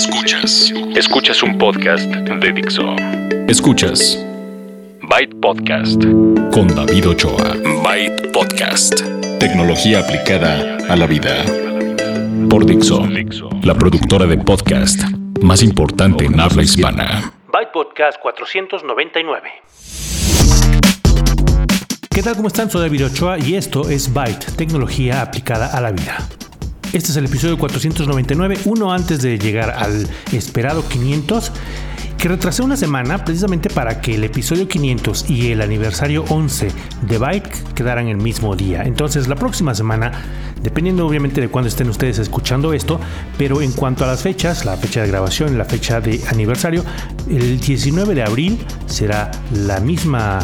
Escuchas. Escuchas un podcast de Dixo. Escuchas. Byte Podcast. Con David Ochoa. Byte Podcast. Tecnología aplicada a la vida. Por Dixo. La productora de podcast más importante en habla hispana. Byte Podcast 499. ¿Qué tal? ¿Cómo están? Soy David Ochoa y esto es Byte, tecnología aplicada a la vida. Este es el episodio 499, uno antes de llegar al esperado 500, que retrasé una semana precisamente para que el episodio 500 y el aniversario 11 de Byte quedaran el mismo día. Entonces la próxima semana, dependiendo obviamente de cuándo estén ustedes escuchando esto, pero en cuanto a las fechas, la fecha de grabación la fecha de aniversario, el 19 de abril será la misma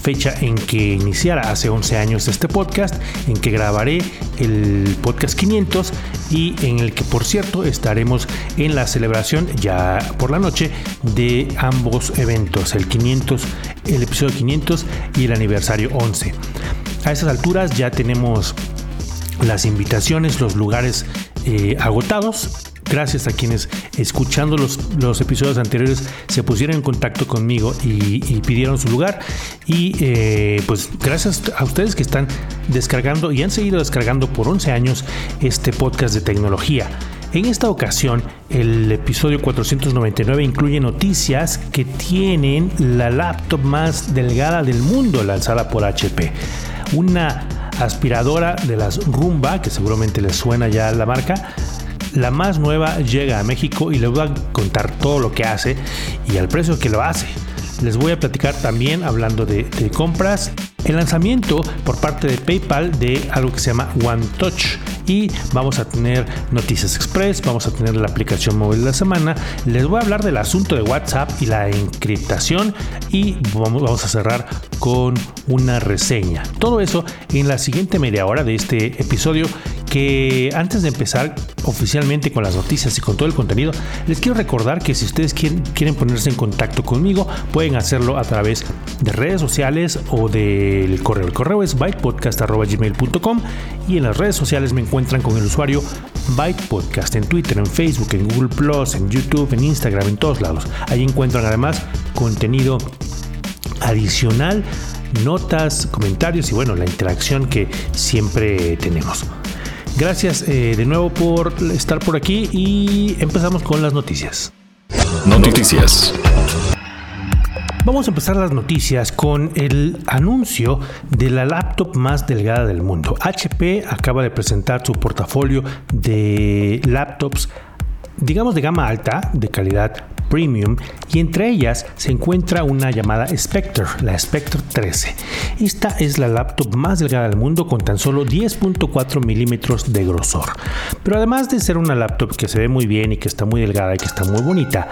fecha en que iniciara hace 11 años este podcast, en que grabaré el podcast 500 y en el que por cierto estaremos en la celebración ya por la noche de ambos eventos, el 500, el episodio 500 y el aniversario 11. A esas alturas ya tenemos las invitaciones, los lugares eh, agotados gracias a quienes escuchando los, los episodios anteriores se pusieron en contacto conmigo y, pidieron su lugar. Y eh, pues gracias a ustedes que están descargando y han seguido descargando por 11 años este podcast de tecnología. En esta ocasión, el episodio 499 incluye noticias que tienen la laptop más delgada del mundo lanzada por HP. Una aspiradora de las Rumba, que seguramente les suena ya la marca, la más nueva llega a México y les voy a contar todo lo que hace y al precio que lo hace. Les voy a platicar también hablando de, compras el lanzamiento por parte de PayPal de algo que se llama One Touch y vamos a tener noticias express, vamos a tener la aplicación móvil de la semana, les voy a hablar del asunto de WhatsApp y la encriptación y vamos, a cerrar con una reseña. Todo eso en la siguiente media hora de este episodio que antes de empezar oficialmente con las noticias y con todo el contenido, les quiero recordar que si ustedes quieren, ponerse en contacto conmigo, pueden hacerlo a través de redes sociales o del correo. El correo es bytepodcast.gmail.com y en las redes sociales me encuentran con el usuario Bytepodcast en Twitter, en Facebook, en Google Plus, en YouTube, en Instagram, en todos lados. Ahí encuentran además contenido adicional notas, comentarios y bueno, la interacción que siempre tenemos. Gracias eh, de nuevo por estar por aquí y empezamos con las noticias. Noticias. Vamos a empezar las noticias con el anuncio de la laptop más delgada del mundo. HP acaba de presentar su portafolio de laptops, digamos de gama alta, de calidad Premium y entre ellas se encuentra una llamada Spectre, la Spectre 13. Esta es la laptop más delgada del mundo con tan solo 10.4 milímetros de grosor. Pero además de ser una laptop que se ve muy bien y que está muy delgada y que está muy bonita,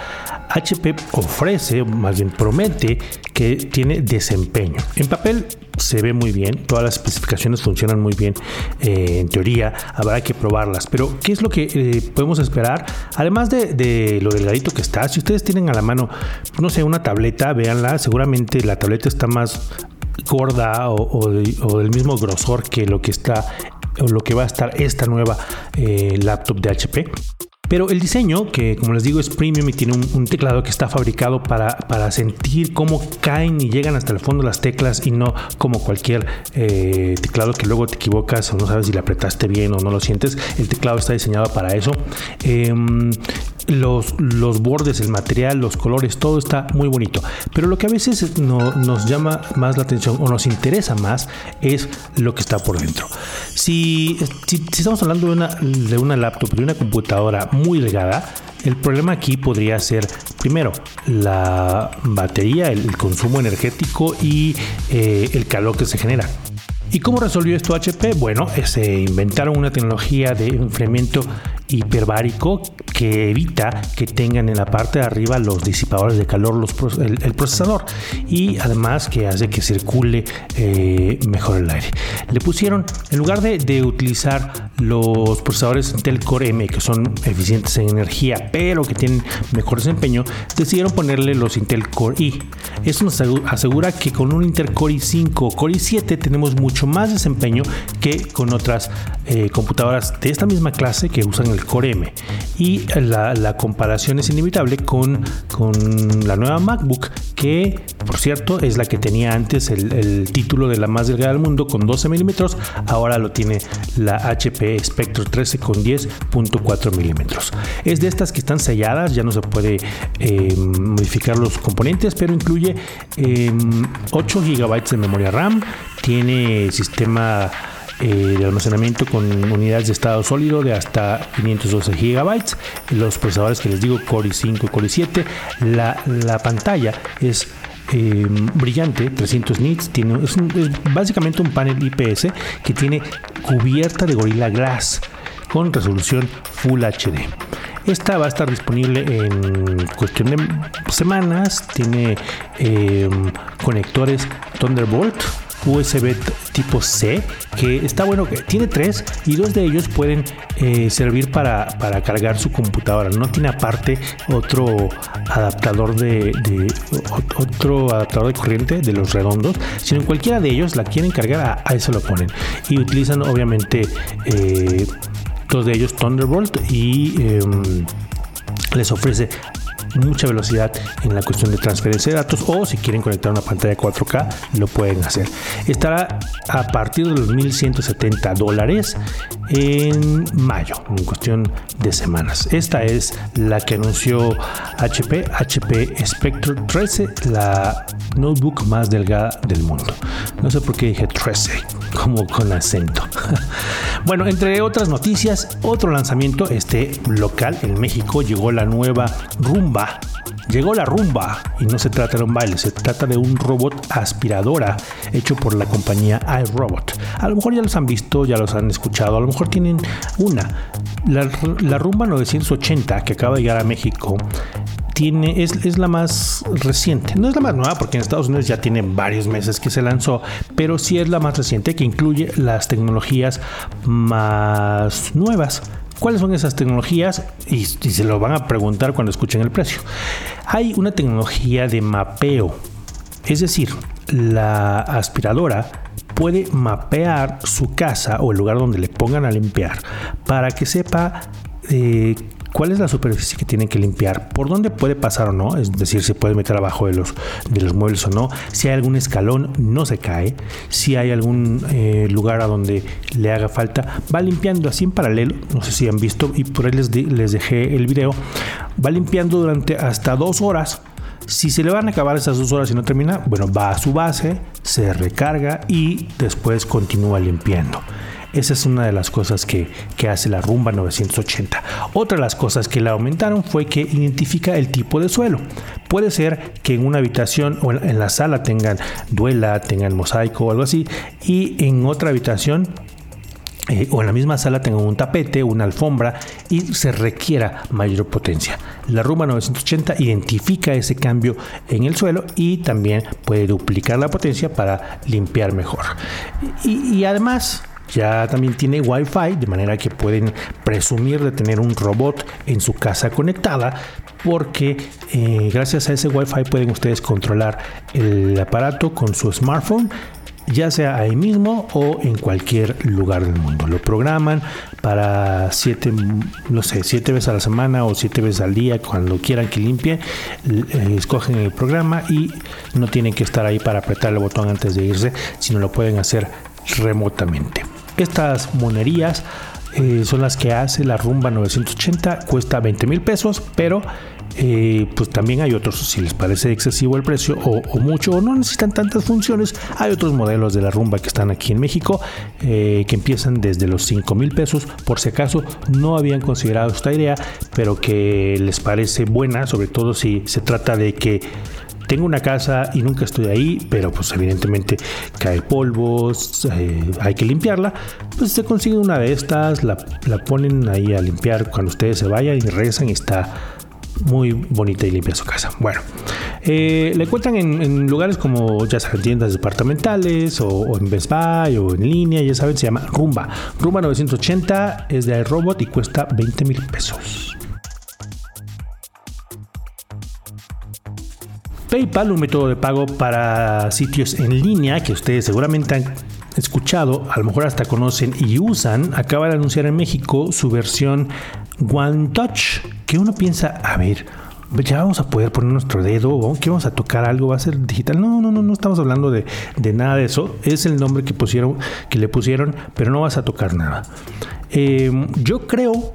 HP ofrece, más bien promete, que tiene desempeño. En papel se ve muy bien, todas las especificaciones funcionan muy bien eh, en teoría, habrá que probarlas, pero ¿qué es lo que eh, podemos esperar? Además de, lo delgadito que está, si ustedes tienen a la mano, no sé, una tableta, véanla, seguramente la tableta está más gorda o, del mismo grosor que lo que está lo que va a estar esta nueva eh, laptop de HP. Pero el diseño, que como les digo es premium y tiene un, teclado que está fabricado para, para, sentir cómo caen y llegan hasta el fondo las teclas y no como cualquier eh, teclado que luego te equivocas o no sabes si le apretaste bien o no lo sientes. El teclado está diseñado para eso. Em, los, los bordes, el material, los colores, todo está muy bonito. Pero lo que a veces nos llama más la atención o nos interesa más es lo que está por dentro. Si, si, estamos hablando de una, de una laptop, de una computadora muy delgada, el problema aquí podría ser, primero, la batería, el, consumo energético y eh, el calor que se genera. ¿Y cómo resolvió esto HP? Bueno, se inventaron una tecnología de enfriamiento hiperbárico que evita que tengan en la parte de arriba los disipadores de calor, los, el, procesador y además que hace que circule eh, mejor el aire. Le pusieron, en lugar de, de, utilizar los procesadores Intel Core M que son eficientes en energía pero que tienen mejor desempeño, decidieron ponerle los Intel Core i. Esto nos asegura que con un Intel Core i5 o Core i7 tenemos mucho más desempeño que con otras eh, computadoras de esta misma clase que usan el Core M. Y la, comparación es inevitable con, con la nueva MacBook, que por cierto es la que tenía antes el, título de la más delgada del mundo con 12 milímetros, ahora lo tiene la HP Spectre 13 con 10.4 milímetros. Es de estas que están selladas, ya no se puede eh, modificar los componentes, pero incluye 8 em, GB de memoria RAM, tiene sistema de almacenamiento con unidades de estado sólido de hasta 512 GB. Los procesadores que les digo, Core i5 y Core i7. La, la pantalla es eh, brillante, 300 nits, tiene, es, básicamente un panel IPS que tiene cubierta de Gorilla Glass con resolución Full HD. Esta va a estar disponible en cuestión de semanas. Tiene eh, conectores Thunderbolt USB tipo C, que está bueno, que tiene tres y dos de ellos pueden eh, servir para, cargar su computadora. No tiene aparte otro adaptador de, otro adaptador de corriente de los redondos, sino en cualquiera de ellos la quieren cargar, a, eso lo ponen. Y utilizan obviamente eh, dos de ellos Thunderbolt y em, les ofrece mucha velocidad en la cuestión de transferencia de datos o si quieren conectar una pantalla 4K lo pueden hacer. Estará a partir de los 1170 dólares en mayo, en cuestión de semanas. Esta es la que anunció HP, HP Spectre 13, la notebook más delgada del mundo. No sé por qué dije 13, como con acento. bueno, entre otras noticias, otro lanzamiento, este local en México, llegó la nueva Rumba Llegó la rumba y no se trata de un baile, se trata de un robot aspiradora hecho por la compañía iRobot. A lo mejor ya los han visto, ya los han escuchado, a lo mejor tienen una. La, rumba 980 que acaba de llegar a México es, la más reciente. No es la más nueva porque en Estados Unidos ya tiene varios meses que se lanzó, pero sí es la más reciente que incluye las tecnologías más nuevas. ¿Cuáles son esas tecnologías? Y, se lo van a preguntar cuando escuchen el precio. Hay una tecnología de mapeo, es decir, la aspiradora puede mapear su casa o el lugar donde le pongan a limpiar para que sepa eh, cuál es la superficie que tienen que limpiar, por dónde puede pasar o no, es decir, si puede meter abajo de los, de los muebles o no, si hay algún escalón no se cae, si hay algún eh, lugar a donde le haga falta, va limpiando. Así en paralelo, no sé si han visto y por ahí les, les dejé el video, va limpiando durante hasta dos horas. Si se le van a acabar esas dos horas y no termina, bueno, va a su base, se recarga y después continúa limpiando. Esa es una de las cosas que, hace la rumba 980. Otra de las cosas que la aumentaron fue que identifica el tipo de suelo. Puede ser que en una habitación o en la sala tengan duela, tengan mosaico o algo así, y en otra habitación eh, o en la misma sala tengan un tapete, una alfombra y se requiera mayor potencia. La Rumba 980 identifica ese cambio en el suelo y también puede duplicar la potencia para limpiar mejor. y además ya también tiene Wi-Fi, de manera que pueden presumir de tener un robot en su casa conectada, porque eh, gracias a ese Wi-Fi pueden ustedes controlar el aparato con su smartphone ya sea ahí mismo o en cualquier lugar del mundo. Lo programan para siete, no sé, siete veces a la semana o siete veces al día, cuando quieran que limpie, eh, escogen el programa y no tienen que estar ahí para apretar el botón antes de irse, sino lo pueden hacer remotamente. Estas monerías eh, son las que hace la rumba 980, cuesta 20 mil pesos, pero eh, pues también hay otros, si les parece excesivo el precio o, mucho o no necesitan tantas funciones, hay otros modelos de la rumba que están aquí en México eh, que empiezan desde los 5 mil pesos, por si acaso no habían considerado esta idea, pero que les parece buena, sobre todo si se trata de que tengo una casa y nunca estoy ahí, pero pues evidentemente cae polvo, eh, hay que limpiarla, pues se consigue una de estas, la, ponen ahí a limpiar cuando ustedes se vayan y regresan y está muy bonita y limpia su casa. Bueno, eh, le cuentan en, lugares como ya saben, tiendas departamentales o, en Best Buy o en línea, ya saben, se llama Rumba. Rumba 980 es de iRobot y cuesta 20 mil pesos. PayPal, un método de pago para sitios en línea que ustedes seguramente han escuchado, a lo mejor hasta conocen y usan, acaba de anunciar en México su versión One Touch, que uno piensa, a ver, ya vamos a poder poner nuestro dedo, que vamos a tocar algo, va a ser digital. No, no, no, no estamos hablando de, nada de eso. Es el nombre que pusieron, que le pusieron, pero no vas a tocar nada. Eh, yo creo,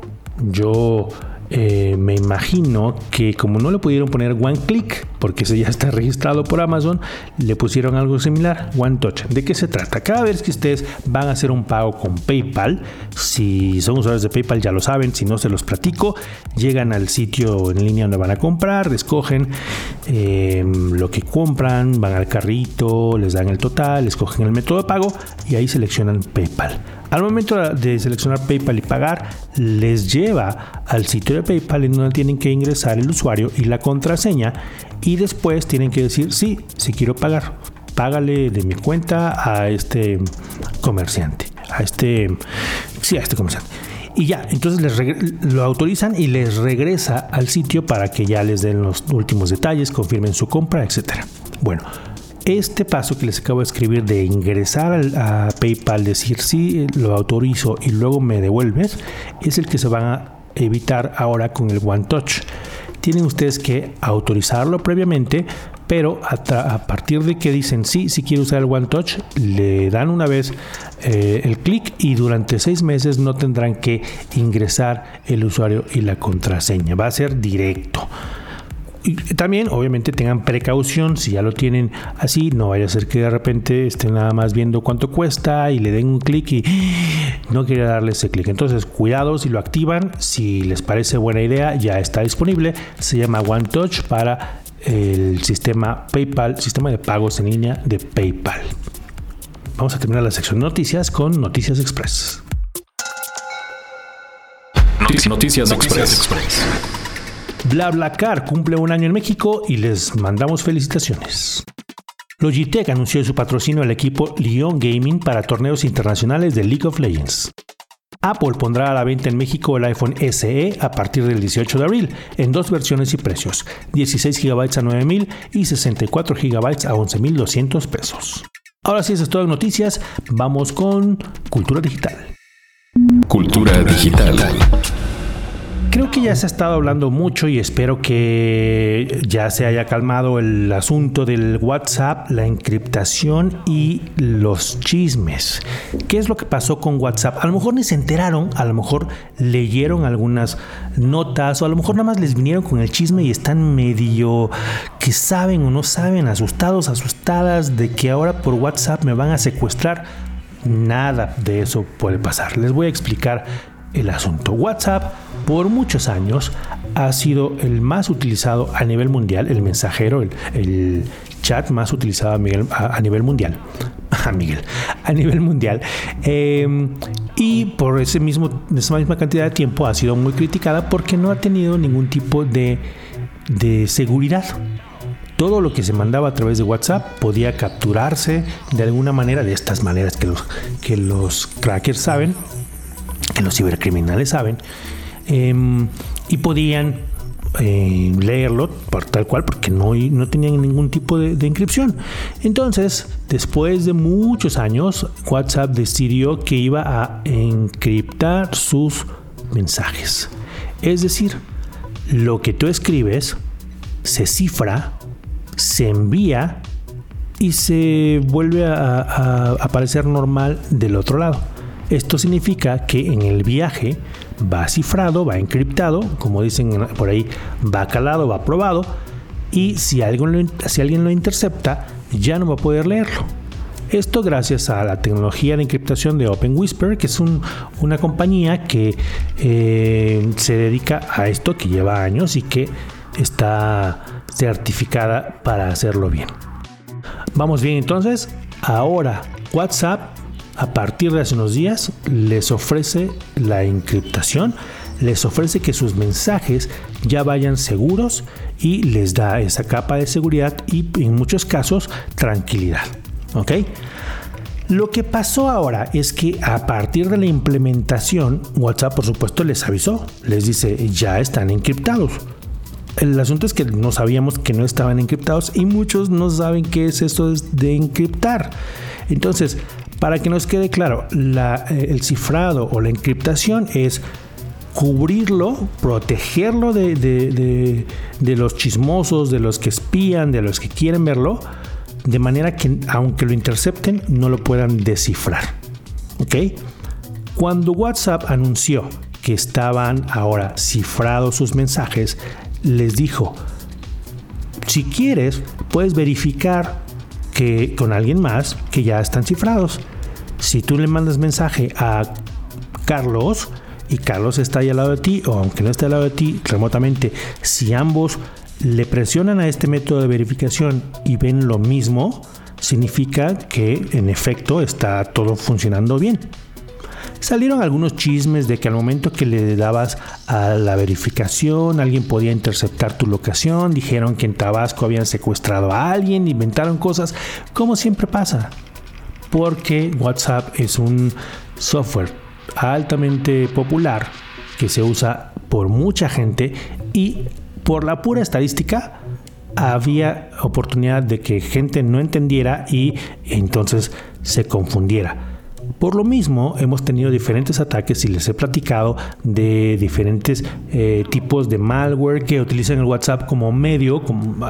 yo eh, me imagino que como no le pudieron poner One Click, porque ese ya está registrado por Amazon, le pusieron algo similar, One Touch. ¿De qué se trata? Cada vez que ustedes van a hacer un pago con PayPal, si son usuarios de PayPal ya lo saben, si no se los platico, llegan al sitio en línea donde van a comprar, escogen eh, lo que compran, van al carrito, les dan el total, escogen el método de pago y ahí seleccionan PayPal. Al momento de seleccionar PayPal y pagar, les lleva al sitio de PayPal en donde tienen que ingresar el usuario y la contraseña y después tienen que decir sí, si quiero pagar. Págale de mi cuenta a este comerciante, a este, sí, a este comerciante. Y ya, entonces les lo autorizan y les regresa al sitio para que ya les den los últimos detalles, confirmen su compra, etcétera. Bueno, este paso que les acabo de escribir de ingresar a PayPal, decir sí, lo autorizo y luego me devuelves, es el que se van a evitar ahora con el One Touch. Tienen ustedes que autorizarlo previamente, pero a, partir de que dicen sí, si quiere usar el One Touch, le dan una vez eh, el clic y durante seis meses no tendrán que ingresar el usuario y la contraseña. Va a ser directo. También, obviamente, tengan precaución si ya lo tienen así, no vaya a ser que de repente estén nada más viendo cuánto cuesta y le den un clic y no quiere darle ese clic. Entonces, cuidado si lo activan, si les parece buena idea, ya está disponible. Se llama One Touch para el sistema PayPal, sistema de pagos en línea de PayPal. Vamos a terminar la sección noticias con Noticias Express. Noticias, noticias, Express. BlaBlaCar cumple un año en México y les mandamos felicitaciones. Logitech anunció su patrocinio al equipo Lyon Gaming para torneos internacionales de League of Legends. Apple pondrá a la venta en México el iPhone SE a partir del 18 de abril en dos versiones y precios, 16 GB a 9.000 y 64 GB a 11.200 pesos. Ahora sí, esas todas las noticias, vamos con Cultura Digital. Cultura Digital. Creo que ya se ha estado hablando mucho y espero que ya se haya calmado el asunto del WhatsApp, la encriptación y los chismes. ¿Qué es lo que pasó con WhatsApp? A lo mejor ni se enteraron, a lo mejor leyeron algunas notas o a lo mejor nada más les vinieron con el chisme y están medio que saben o no saben, asustados, asustadas de que ahora por WhatsApp me van a secuestrar. Nada de eso puede pasar. Les voy a explicar el asunto. WhatsApp por muchos años ha sido el más utilizado a nivel mundial, el mensajero, el, chat más utilizado a, nivel mundial. A Miguel, a nivel mundial. Em, y por ese mismo, esa misma cantidad de tiempo ha sido muy criticada porque no ha tenido ningún tipo de, de seguridad todo lo que se mandaba a través de WhatsApp podía capturarse de alguna manera, de estas maneras que los, que los crackers saben, que los cibercriminales saben, em, y podían eh, leerlo por tal cual porque no, no tenían ningún tipo de, de, inscripción. Entonces, después de muchos años, WhatsApp decidió que iba a encriptar sus mensajes. Es decir, lo que tú escribes se cifra, se envía y se vuelve a aparecer normal del otro lado. Esto significa que en el viaje va cifrado, va encriptado, como dicen por ahí, va calado, va probado, y si alguien lo, intercepta, ya no va a poder leerlo. Esto gracias a la tecnología de encriptación de OpenWhisper, que es una compañía que eh, se dedica a esto, que lleva años y que está certificada para hacerlo bien. Vamos bien entonces, ahora WhatsApp a partir de hace unos días les ofrece la encriptación, les ofrece que sus mensajes ya vayan seguros y les da esa capa de seguridad y en muchos casos tranquilidad. ¿Ok? Lo que pasó ahora es que a partir de la implementación, WhatsApp por supuesto les avisó, les dice ya están encriptados. El asunto es que no sabíamos que no estaban encriptados y muchos no saben qué es eso de encriptar. Entonces, para que nos quede claro, eh, el cifrado o la encriptación es cubrirlo, protegerlo de, de, los chismosos, de los que espían, de los que quieren verlo, de manera que aunque lo intercepten, no lo puedan descifrar. ¿Ok? Cuando WhatsApp anunció que estaban ahora cifrados sus mensajes, les dijo, si quieres, puedes verificar que con alguien más que ya están cifrados. Si tú le mandas mensaje a Carlos y Carlos está ahí al lado de ti, o aunque no esté al lado de ti remotamente, si ambos le presionan a este método de verificación y ven lo mismo, significa que en efecto está todo funcionando bien. Salieron algunos chismes de que al momento que le dabas a la verificación alguien podía interceptar tu locación, dijeron que en Tabasco habían secuestrado a alguien, inventaron cosas, como siempre pasa, porque WhatsApp es un software altamente popular que se usa por mucha gente y por la pura estadística había oportunidad de que gente no entendiera y entonces se confundiera. Por lo mismo, hemos tenido diferentes ataques y les he platicado de diferentes eh, tipos de malware que utilizan el WhatsApp como medio,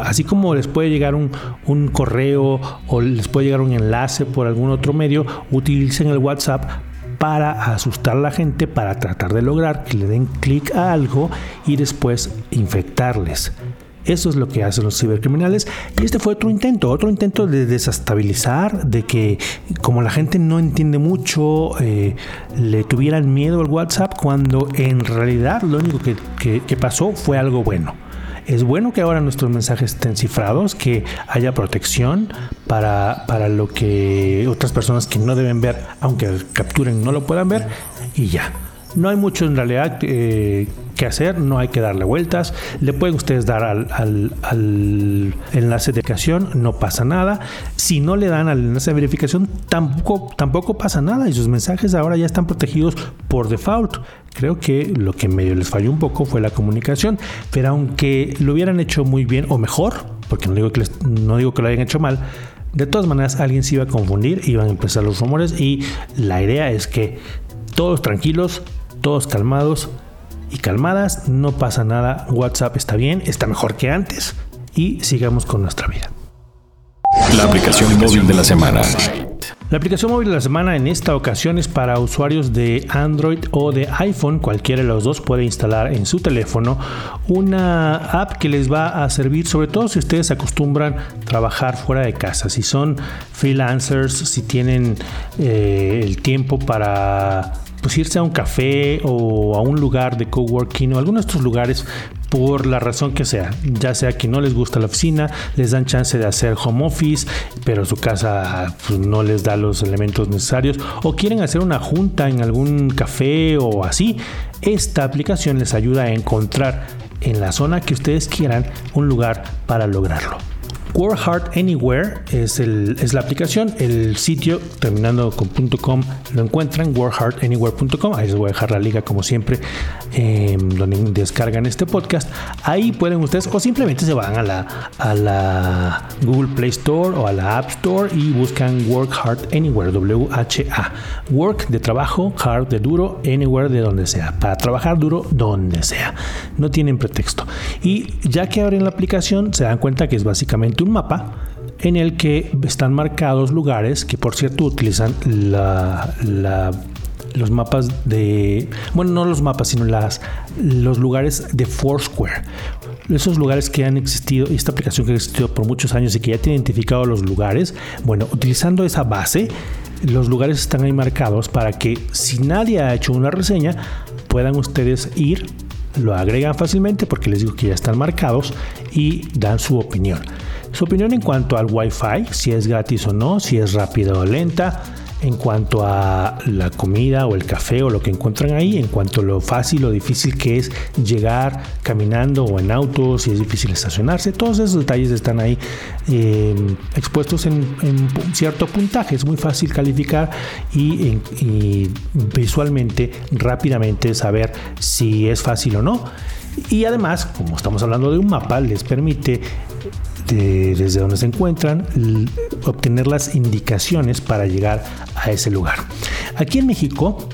así como les puede llegar un, un, correo o les puede llegar un enlace por algún otro medio, utilicen el WhatsApp para asustar a la gente, para tratar de lograr que le den clic a algo y después infectarles. Eso es lo que hacen los cibercriminales. Y este fue otro intento, otro intento de desestabilizar, de que como la gente no entiende mucho, eh, le tuvieran miedo al WhatsApp cuando en realidad lo único que, pasó fue algo bueno. Es bueno que ahora nuestros mensajes estén cifrados, que haya protección para, para lo que otras personas que no deben ver, aunque capturen, no lo puedan ver, y ya. No hay mucho en realidad eh, que hacer, no hay que darle vueltas. Le pueden ustedes dar al, enlace de verificación, no pasa nada. Si no le dan al enlace de verificación, tampoco, tampoco pasa nada y sus mensajes ahora ya están protegidos por default. Creo que lo que medio les falló un poco fue la comunicación, pero aunque lo hubieran hecho muy bien o mejor, porque no digo que, no digo que lo hayan hecho mal, de todas maneras alguien se iba a confundir, iban a empezar los rumores y la idea es que todos tranquilos, todos calmados y calmadas, no pasa nada, WhatsApp está bien, está mejor que antes y sigamos con nuestra vida. La aplicación móvil de la semana. La aplicación móvil de la semana en esta ocasión es para usuarios de Android o de iPhone, cualquiera de los dos puede instalar en su teléfono una app que les va a servir sobre todo si ustedes acostumbran trabajar fuera de casa, si son freelancers, si tienen eh, el tiempo para pues irse a un café o a un lugar de coworking o alguno de estos lugares por la razón que sea, ya sea que no les gusta la oficina, les dan chance de hacer home office, pero su casa pues, no les da los elementos necesarios o quieren hacer una junta en algún café o así, esta aplicación les ayuda a encontrar en la zona que ustedes quieran un lugar para lograrlo. Work Hard Anywhere es, el, es la aplicación. El sitio, terminando con .com, lo encuentran, workhardanywhere.com. Ahí les voy a dejar la liga, como siempre, em, donde descargan este podcast. Ahí pueden ustedes, o simplemente se van a la, a la Google Play Store o a la App Store y buscan Work Hard Anywhere, W-H-A. Work de trabajo, hard de duro, anywhere de donde sea. Para trabajar duro, donde sea. No tienen pretexto. Y ya que abren la aplicación, se dan cuenta que es básicamente un mapa en el que están marcados lugares que por cierto utilizan los mapas de, bueno, no los mapas, sino las, los lugares de Foursquare. Esos lugares que han existido, esta aplicación que ha existido por muchos años y que ya tiene identificado los lugares, bueno, utilizando esa base, los lugares están ahí marcados para que si nadie ha hecho una reseña, puedan ustedes ir, lo agregan fácilmente porque les digo que ya están marcados y dan su opinión. Su opinión en cuanto al Wi-Fi, si es gratis o no, si es rápida o lenta, en cuanto a la comida o el café o lo que encuentran ahí, en cuanto a lo fácil o difícil que es llegar caminando o en auto, si es difícil estacionarse, todos esos detalles están ahí eh, expuestos en, cierto puntaje. Es muy fácil calificar y, y visualmente, rápidamente saber si es fácil o no. Y además, como estamos hablando de un mapa, les permite desde donde se encuentran obtener las indicaciones para llegar a ese lugar. Aquí en México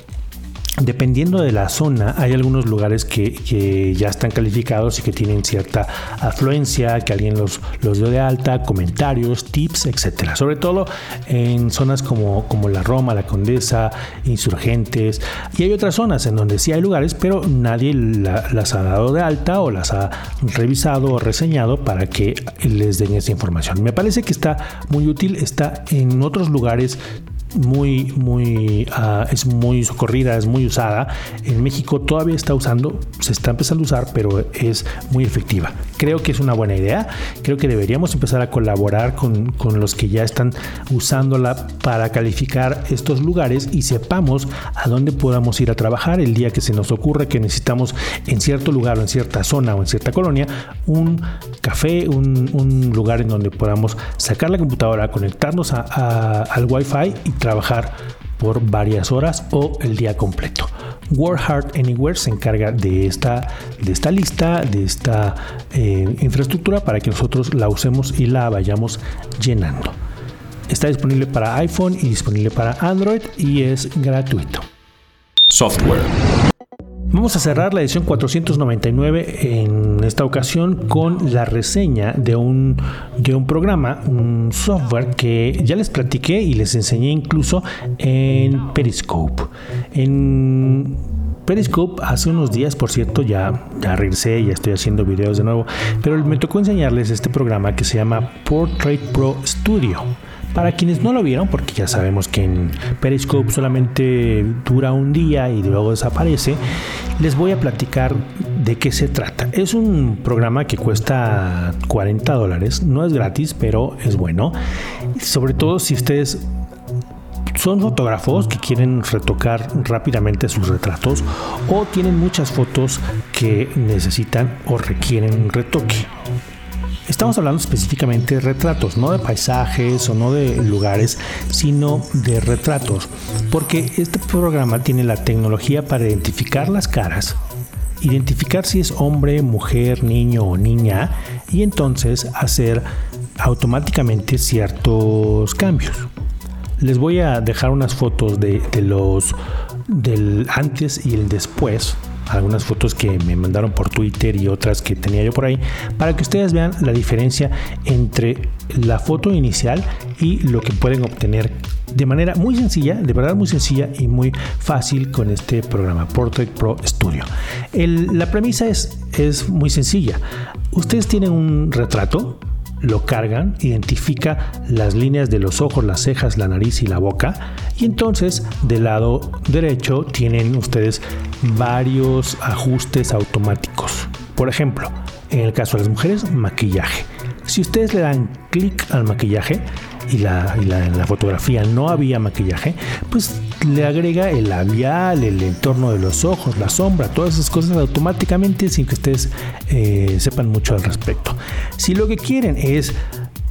Dependiendo de la zona, hay algunos lugares que, ya están calificados y que tienen cierta afluencia, que alguien los, los dio de alta, comentarios, tips, etcétera. Sobre todo en zonas como, como la Roma, la Condesa, Insurgentes. Y hay otras zonas en donde sí hay lugares, pero nadie las ha dado de alta o las ha revisado o reseñado para que les den esa información. Me parece que está muy útil, está en otros lugares muy, muy, ah, es muy socorrida, es muy usada. En México todavía está usando, se está empezando a usar, pero es muy efectiva. Creo que es una buena idea. Creo que deberíamos empezar a colaborar con, con los que ya están usándola para calificar estos lugares y sepamos a dónde podamos ir a trabajar el día que se nos ocurre que necesitamos en cierto lugar o en cierta zona o en cierta colonia un café, un, un lugar en donde podamos sacar la computadora, conectarnos a, al Wi-Fi y trabajar por varias horas o el día completo. Work Anywhere se encarga de esta, de esta lista, de esta eh, infraestructura para que nosotros la usemos y la vayamos llenando. Está disponible para iPhone y disponible para Android y es gratuito. Software. Vamos a cerrar la edición 499 en esta ocasión con la reseña de un, de un programa, un software que ya les platiqué y les enseñé incluso en Periscope. En Periscope hace unos días, por cierto, ya, ya regresé, ya estoy haciendo videos de nuevo, pero me tocó enseñarles este programa que se llama Portrait Pro Studio. Para quienes no lo vieron, porque ya sabemos que en Periscope solamente dura un día y luego desaparece, les voy a platicar de qué se trata. Es un programa que cuesta 40 dólares, no es gratis, pero es bueno. Sobre todo si ustedes son fotógrafos que quieren retocar rápidamente sus retratos o tienen muchas fotos que necesitan o requieren retoque. Estamos hablando específicamente de retratos, no de paisajes o no de lugares, sino de retratos, porque este programa tiene la tecnología para identificar las caras, identificar si es hombre, mujer, niño o niña y entonces hacer automáticamente ciertos cambios. Les voy a dejar unas fotos de, los del antes y el después algunas fotos que me mandaron por Twitter y otras que tenía yo por ahí, para que ustedes vean la diferencia entre la foto inicial y lo que pueden obtener de manera muy sencilla, de verdad muy sencilla y muy fácil con este programa Portrait Pro Studio. la premisa es, es muy sencilla. Ustedes tienen un retrato, lo cargan, identifica las líneas de los ojos, las cejas, la nariz y la boca. Y entonces del lado derecho tienen ustedes varios ajustes automáticos. Por ejemplo, en el caso de las mujeres, maquillaje. Si ustedes le dan clic al maquillaje y, la, la, fotografía no había maquillaje, pues le agrega el labial, el entorno de los ojos, la sombra, todas esas cosas automáticamente sin que ustedes eh, sepan mucho al respecto. Si lo que quieren es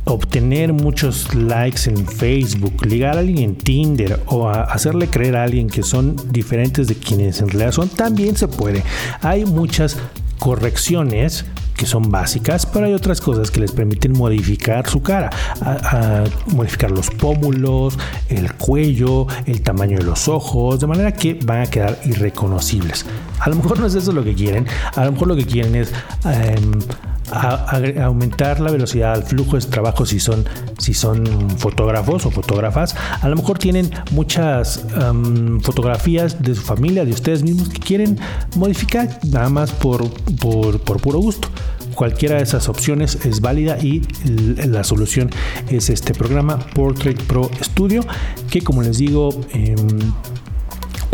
obtener muchos likes en Facebook, ligar a alguien en Tinder o hacerle creer a alguien que son diferentes de quienes en realidad son, también se puede. Hay muchas correcciones que son básicas, pero hay otras cosas que les permiten modificar su cara, modificar los pómulos, el cuello, el tamaño de los ojos, de manera que van a quedar irreconocibles. A lo mejor no es eso lo que quieren, a lo mejor lo que quieren es em, aumentar la velocidad al flujo de trabajo si son, si son fotógrafos o fotógrafas. A lo mejor tienen muchas fotografías de su familia, de ustedes mismos que quieren modificar nada más por, por, puro gusto. Cualquiera de esas opciones es válida y la solución es este programa Portrait Pro Studio que como les digo em,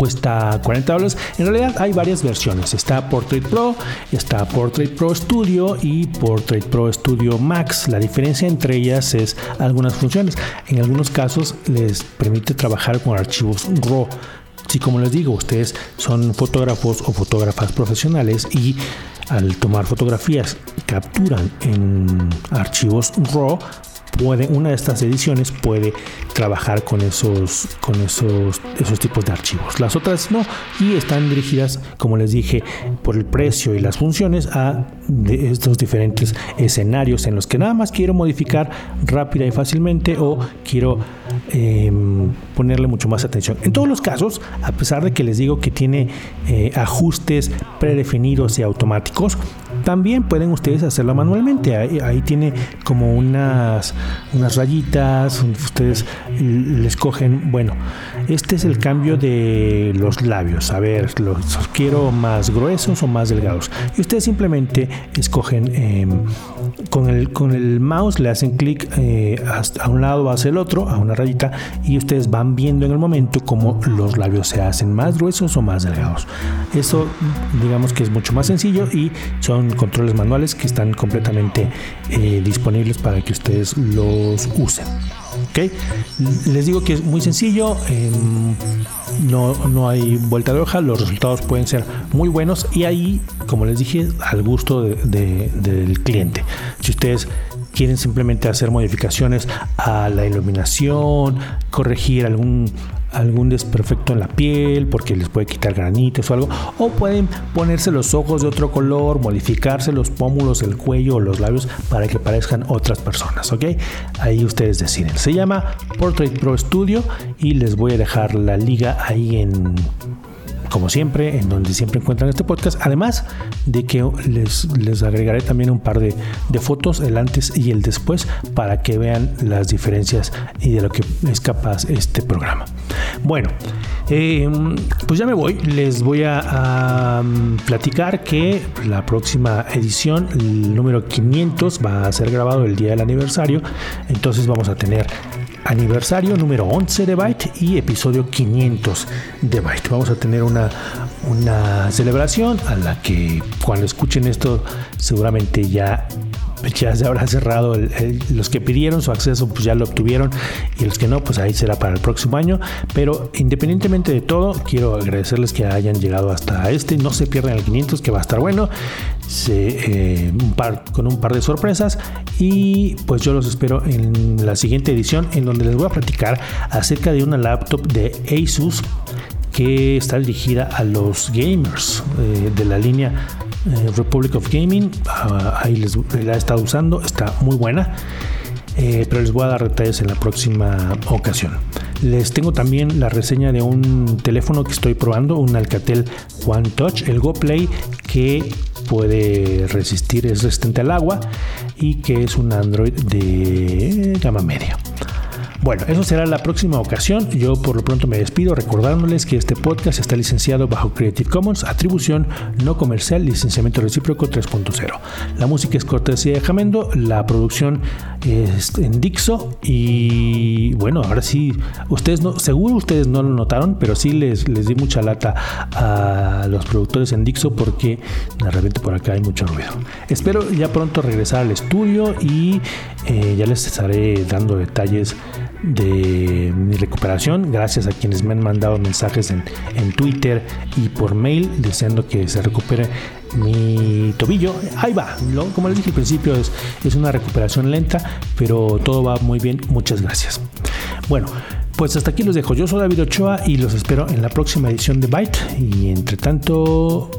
cuesta 40 dólares. En realidad hay varias versiones. Está Portrait Pro, está Portrait Pro Studio y Portrait Pro Studio Max. La diferencia entre ellas es algunas funciones. En algunos casos les permite trabajar con archivos RAW. Si como les digo, ustedes son fotógrafos o fotógrafas profesionales y al tomar fotografías capturan en archivos RAW, pueden, una de estas ediciones puede trabajar con esos, con esos, esos tipos de archivos. Las otras no, y están dirigidas, como les dije, por el precio y las funciones a de estos diferentes escenarios en los que nada más quiero modificar rápida y fácilmente o quiero em, ponerle mucho más atención. En todos los casos, a pesar de que les digo que tiene eh, ajustes predefinidos y automáticos, también pueden ustedes hacerlo manualmente. Ahí, tiene como unas, unas rayitas, ustedes les cogen, bueno, este es el cambio de los labios. A ver, los quiero más gruesos o más delgados. Y ustedes simplemente escogen em, con, el, con el mouse, le hacen clic eh, a un lado hacia el otro, a una rayita, y ustedes van viendo en el momento cómo los labios se hacen más gruesos o más delgados. Eso digamos que es mucho más sencillo y son controles manuales que están completamente eh, disponibles para que ustedes los usen. ¿ok? Les digo que es muy sencillo, em, no, no hay vuelta de hoja, los resultados pueden ser muy buenos y ahí, como les dije, al gusto del cliente. Si ustedes quieren simplemente hacer modificaciones a la iluminación, corregir algún algún desperfecto en la piel porque les puede quitar granitos o algo o pueden ponerse los ojos de otro color modificarse los pómulos el cuello o los labios para que parezcan otras personas ok ahí ustedes deciden. Se llama Portrait Pro Studio y les voy a dejar la liga ahí en como siempre, en donde siempre encuentran este podcast. Además de que les, les agregaré también un par de, fotos, el antes y el después, para que vean las diferencias y de lo que es capaz este programa. Bueno, eh, pues ya me voy. Les voy a, platicar que la próxima edición, el número 500, va a ser grabado el día del aniversario. Entonces vamos a tener aniversario número 11 de Byte y episodio 500 de Byte. Vamos a tener una, una celebración a la que cuando escuchen esto seguramente ya ya se habrá cerrado. los que pidieron su acceso, pues ya lo obtuvieron. Y los que no, pues ahí será para el próximo año. Pero independientemente de todo, quiero agradecerles que hayan llegado hasta este. No se pierdan el 500, que va a estar bueno. Eh, con un par de sorpresas. Y pues yo los espero en la siguiente edición, en donde les voy a platicar acerca de una laptop de Asus que está dirigida a los gamers eh, de la línea eh, Republic of Gaming. Ah, ahí les, la he estado usando, está muy buena. Eh, pero les voy a dar detalles en la próxima ocasión. Les tengo también la reseña de un teléfono que estoy probando, un Alcatel One Touch, el Go Play, que puede resistir, es resistente al agua y que es un Android de gama media. Bueno, eso será la próxima ocasión. Yo por lo pronto me despido recordándoles que este podcast está licenciado bajo Creative Commons, atribución no comercial, licenciamiento recíproco 3.0. La música es cortesía de Jamendo, la producción es en Dixo y bueno, ahora sí, ustedes no, seguro ustedes no lo notaron, pero sí les, les di mucha lata a los productores en Dixo porque de repente por acá hay mucho ruido. Espero ya pronto regresar al estudio y eh, ya les estaré dando detalles de mi recuperación. Gracias a quienes me han mandado mensajes en, Twitter y por mail deseando que se recupere mi tobillo. Ahí va. Como les dije al principio, es, es una recuperación lenta, pero todo va muy bien. Muchas gracias. Bueno. Pues hasta aquí los dejo. Yo soy David Ochoa y los espero en la próxima edición de Byte. Y entre tanto.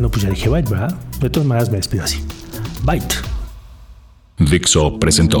No, pues ya dije Byte, ¿verdad? De todas maneras me despido así. Byte. Dixo presentó